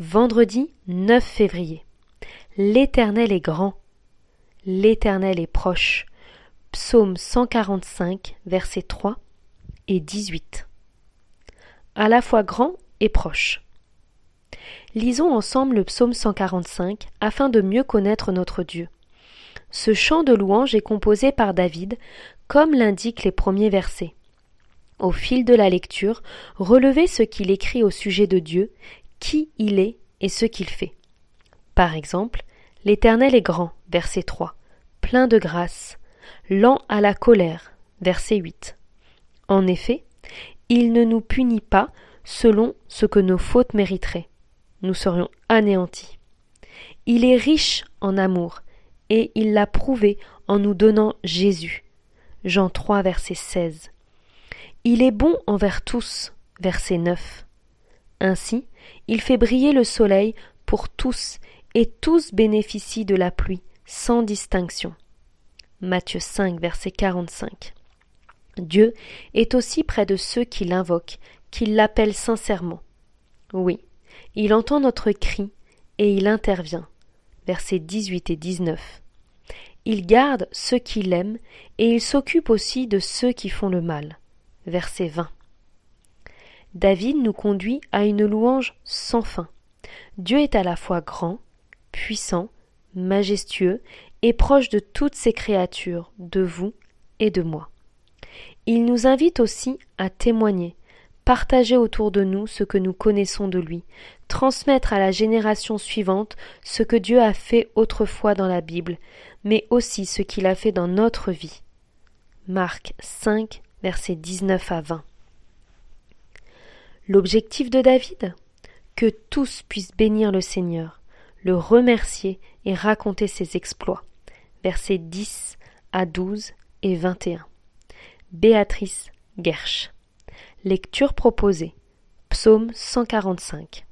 Vendredi 9 février. L'Éternel est grand. L'Éternel est proche. Psaume 145, versets 3 et 18. À la fois grand et proche. Lisons ensemble le psaume 145 afin de mieux connaître notre Dieu. Ce chant de louange est composé par David, comme l'indiquent les premiers versets. Au fil de la lecture, relevez ce qu'il écrit au sujet de Dieu, qui il est et ce qu'il fait. Par exemple, L'Éternel est grand, verset 3, plein de grâce, lent à la colère, verset 8. En effet, il ne nous punit pas selon ce que nos fautes mériteraient. Nous serions anéantis. Il est riche en amour, et il l'a prouvé en nous donnant Jésus. Jean 3, verset 16. Il est bon envers tous, verset 9. Ainsi, il fait briller le soleil pour tous et tous bénéficient de la pluie, sans distinction. Matthieu 5, verset 45. Dieu est aussi près de ceux qui l'invoquent, qui l'appellent sincèrement. Oui, il entend notre cri et il intervient. Versets 18 et 19. Il garde ceux qui l'aiment et il s'occupe aussi de ceux qui font le mal. Verset 20. David nous conduit à une louange sans fin. Dieu est à la fois grand, puissant, majestueux et proche de toutes ses créatures, de vous et de moi. Il nous invite aussi à témoigner, partager autour de nous ce que nous connaissons de lui, transmettre à la génération suivante ce que Dieu a fait autrefois dans la Bible, mais aussi ce qu'il a fait dans notre vie. Marc 5, versets 19 à 20. L'objectif de David Que tous puissent bénir le Seigneur, le remercier et raconter ses exploits. Versets 10 à 12 et 21. Béatrice Gersch. Lecture proposée. Psaume 145.